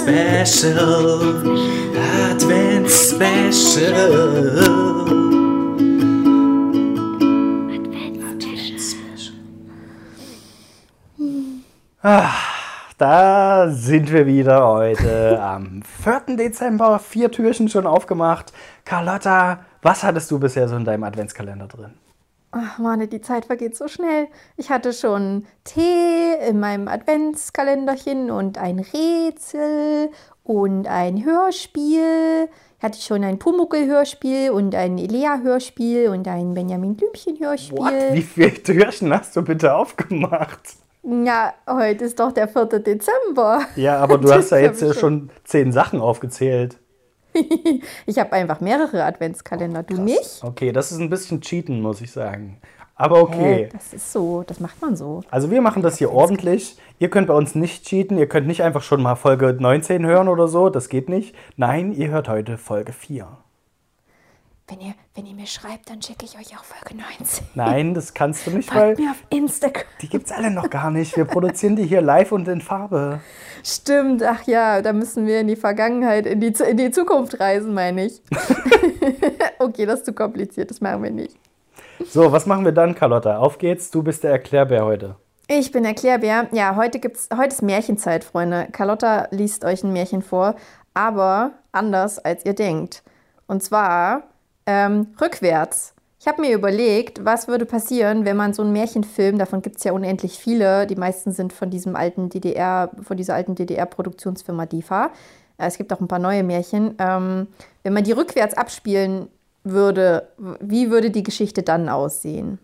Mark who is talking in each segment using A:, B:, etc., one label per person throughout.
A: Advents Special, Advents Special.
B: Da sind wir wieder heute am 4. Dezember. Vier Türchen schon aufgemacht. Carlotta, was hattest du bisher so in deinem Adventskalender drin?
C: Ach, Mann, die Zeit vergeht so schnell. Ich hatte schon Tee in meinem Adventskalenderchen und ein Rätsel und ein Hörspiel. Ich hatte schon ein Pumuckel-Hörspiel und ein Elea-Hörspiel und ein Benjamin Blümchen-Hörspiel.
B: Wie viele Türchen hast du bitte aufgemacht?
C: Ja, heute ist doch der 4. Dezember.
B: Ja, aber du hast ja jetzt schon zehn Sachen aufgezählt.
C: Ich habe einfach mehrere Adventskalender. Du nicht?
B: Okay, das ist ein bisschen Cheaten, muss ich sagen. Aber
C: Hä,
B: okay.
C: das ist so, das macht man so.
B: Also wir machen das hier ordentlich. Ihr könnt bei uns nicht cheaten. Ihr könnt nicht einfach schon mal Folge 19 hören oder so. Das geht nicht. Nein, ihr hört heute Folge 4.
C: Wenn ihr, wenn ihr mir schreibt, dann schicke ich euch auch Folge 19.
B: Nein, das kannst du nicht, weil
C: Folgt mir auf Instagram.
B: die gibt's alle noch gar nicht. Wir produzieren die hier live und in Farbe.
C: Stimmt, ach ja, da müssen wir in die Vergangenheit, in die, in die Zukunft reisen, meine ich. okay, das ist zu kompliziert, das machen wir nicht.
B: So, was machen wir dann, Carlotta? Auf geht's, du bist der Erklärbär heute.
C: Ich bin Erklärbär. Ja, heute, gibt's, heute ist Märchenzeit, Freunde. Carlotta liest euch ein Märchen vor, aber anders als ihr denkt. Und zwar ähm, rückwärts. Ich habe mir überlegt, was würde passieren, wenn man so einen Märchenfilm, davon gibt es ja unendlich viele, die meisten sind von diesem alten DDR, von dieser alten DDR-Produktionsfirma DIFA. Äh, Es gibt auch ein paar neue Märchen. Ähm, wenn man die rückwärts abspielen würde, wie würde die Geschichte dann aussehen?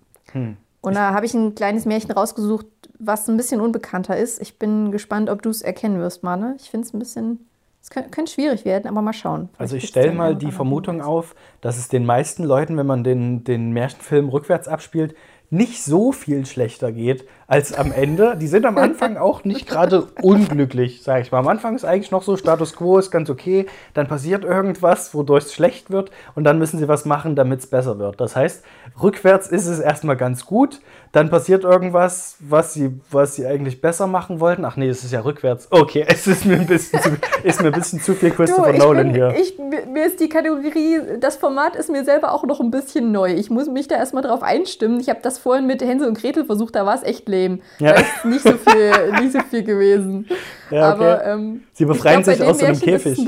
C: Und da habe ich ein kleines Märchen rausgesucht, was ein bisschen unbekannter ist. Ich bin gespannt, ob du es erkennen wirst, Mane. Ich finde es ein bisschen. Es könnte, könnte schwierig werden, aber mal schauen.
B: Also
C: Vielleicht
B: ich
C: gibt's
B: stelle mal die Vermutung auf, dass es den meisten Leuten, wenn man den, den Märchenfilm rückwärts abspielt, nicht so viel schlechter geht als am Ende. Die sind am Anfang auch nicht gerade unglücklich, sage ich mal. Am Anfang ist eigentlich noch so Status quo, ist ganz okay. Dann passiert irgendwas, wodurch es schlecht wird und dann müssen sie was machen, damit es besser wird. Das heißt, rückwärts ist es erstmal ganz gut. Dann passiert irgendwas, was sie, was sie eigentlich besser machen wollten. Ach nee, es ist ja rückwärts. Okay, es ist mir ein bisschen zu, ist mir ein bisschen zu viel Christopher
C: ich
B: Nolan
C: bin,
B: hier.
C: Ich, mir ist die Kategorie, das Format ist mir selber auch noch ein bisschen neu. Ich muss mich da erstmal drauf einstimmen. Ich habe das vorhin mit Hänsel und Gretel versucht, da war es echt lame.
B: Ja.
C: Da ist nicht so viel, nicht so viel gewesen.
B: Ja, okay.
C: Aber ähm,
B: Sie befreien
C: glaub,
B: sich aus so einem Käfig.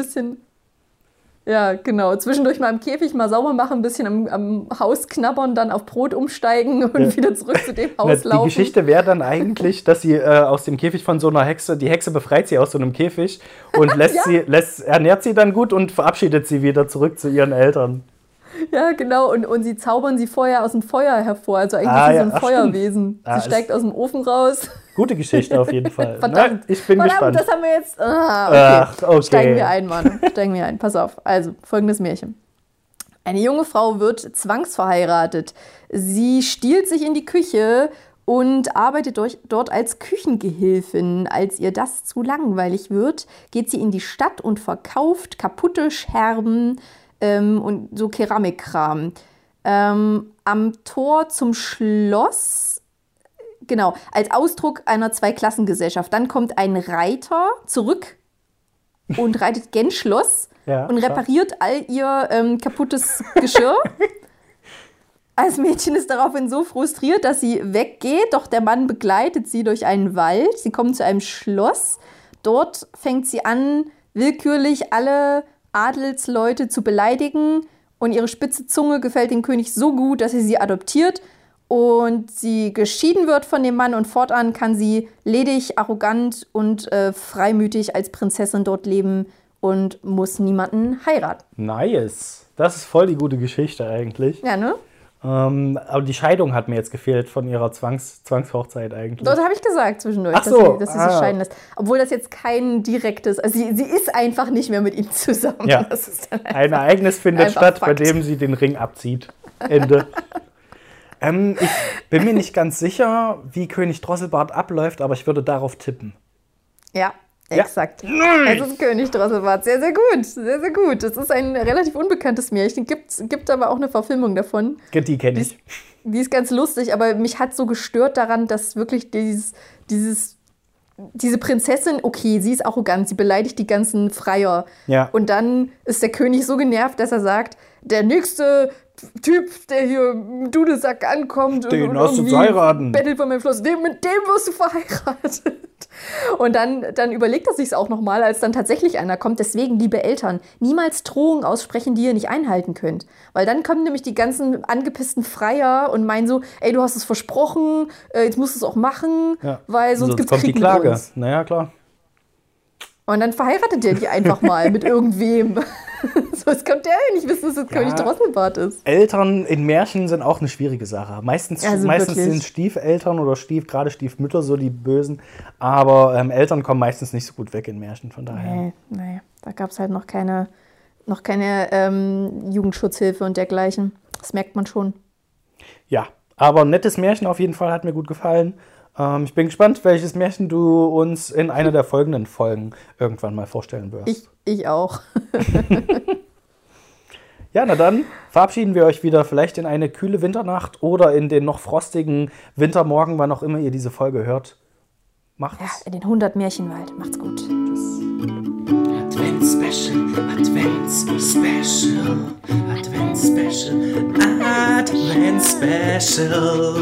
C: Ja, genau. Zwischendurch mal im Käfig mal sauber machen, ein bisschen am, am Haus knabbern, dann auf Brot umsteigen und
B: Ja.
C: wieder zurück zu dem
B: Na,
C: Haus
B: die
C: laufen.
B: Geschichte wäre dann eigentlich, dass sie äh, aus dem Käfig von so einer Hexe, die Hexe befreit sie aus so einem Käfig und lässt sie, lässt, ernährt sie dann gut und verabschiedet sie wieder zurück zu ihren Eltern.
C: Ja, genau. Und, und sie zaubern sie vorher aus dem Feuer hervor. Also eigentlich
B: Ah,
C: ist
B: ja.
C: so ein
B: Ach.
C: Feuerwesen.
B: Ah,
C: sie steigt aus dem Ofen raus.
B: Gute Geschichte auf jeden Fall.
C: Verdammt.
B: Na, ich bin
C: Verdammt,
B: gespannt.
C: das haben wir jetzt. Ah, okay.
B: Ach, okay.
C: Steigen wir ein, Mann. Steigen wir ein. Pass auf. Also, folgendes Märchen. Eine junge Frau wird zwangsverheiratet. Sie stiehlt sich in die Küche und arbeitet durch, dort als Küchengehilfin. Als ihr das zu langweilig wird, geht sie in die Stadt und verkauft kaputte Scherben ähm, und so Keramikkram. Ähm, am Tor zum Schloss genau, als Ausdruck einer Zweiklassengesellschaft. Dann kommt ein Reiter zurück und reitet gen Schloss
B: Ja,
C: und
B: klar.
C: repariert all ihr ähm, kaputtes Geschirr. Das Mädchen ist daraufhin so frustriert, dass sie weggeht, doch der Mann begleitet sie durch einen Wald. Sie kommen zu einem Schloss. Dort fängt sie an, willkürlich alle Adelsleute zu beleidigen. Und ihre spitze Zunge gefällt dem König so gut, dass er sie adoptiert und sie geschieden wird von dem Mann und fortan kann sie ledig, arrogant und äh, freimütig als Prinzessin dort leben und muss niemanden heiraten.
B: Nice. Das ist voll die gute Geschichte eigentlich.
C: Ja, ne?
B: Ähm, aber die Scheidung hat mir jetzt gefehlt von ihrer Zwangs Zwangshochzeit eigentlich.
C: Dort habe ich gesagt zwischendurch,
B: Ach
C: dass,
B: so,
C: sie, dass sie
B: ah.
C: sich scheiden lässt. Obwohl das jetzt kein direktes, also sie, sie ist einfach nicht mehr mit ihm zusammen.
B: Ja. Ein Ereignis findet statt, bei
C: Fakt.
B: dem sie den Ring abzieht. Ende. ähm, ich bin mir nicht ganz sicher, wie König Drosselbart abläuft, aber ich würde darauf tippen.
C: Ja,
B: Ja.
C: exakt. Es ist König Drosselbart. Sehr, sehr gut. Sehr, sehr gut. Es ist ein relativ unbekanntes Märchen. Gibt, gibt aber auch eine Verfilmung davon.
B: Die kenne
C: Die
B: ich.
C: ist, die ist ganz lustig, aber mich hat so gestört daran, dass wirklich dieses, dieses, diese Prinzessin, okay, sie ist arrogant, sie beleidigt die ganzen Freier.
B: Ja.
C: Und dann ist der König so genervt, dass er sagt, der nächste Typ, der hier im Dudelsack ankommt
B: Den
C: und
B: hast du zu heiraten.
C: bettelt von meinem Schloss, dem, mit dem wirst du verheiratet. Und dann, dann überlegt er sich auch nochmal, als dann tatsächlich einer kommt. Deswegen, liebe Eltern, niemals Drohungen aussprechen, die ihr nicht einhalten könnt. Weil dann kommen nämlich die ganzen angepissten Freier und meinen so, ey, du hast es versprochen, äh, jetzt musst du es auch machen,
B: Ja.
C: weil sonst, gibt's
B: kommt
C: Krieg
B: die Klage. Naja, klar.
C: Und dann verheiratet der die einfach mal mit irgendwem. So, es kommt der ja nicht wissen, dass es König Drosselbart ist.
B: Eltern in Märchen sind auch eine schwierige Sache. Meistens,
C: Also
B: meistens
C: wirklich.
B: sind Stiefeltern oder Stief, gerade Stiefmütter so die Bösen. Aber ähm, Eltern kommen meistens nicht so gut weg in Märchen, von daher.
C: Nee, nee, da gab es halt noch keine, noch keine ähm, Jugendschutzhilfe und dergleichen. Das merkt man schon.
B: Ja, aber ein nettes Märchen auf jeden Fall hat mir gut gefallen. Ähm, ich bin gespannt, welches Märchen du uns in einer der folgenden Folgen irgendwann mal vorstellen wirst.
C: Ich, ich auch.
B: Ja, na dann verabschieden wir euch wieder vielleicht in eine kühle Winternacht oder in den noch frostigen Wintermorgen, wann auch immer ihr diese Folge hört.
C: Ja,
B: Macht's.
C: in den 100 Märchenwald. Macht's gut.
A: Advent Special, Advent Special, Advent Special, Advent Special,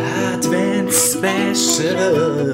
A: Advent Special.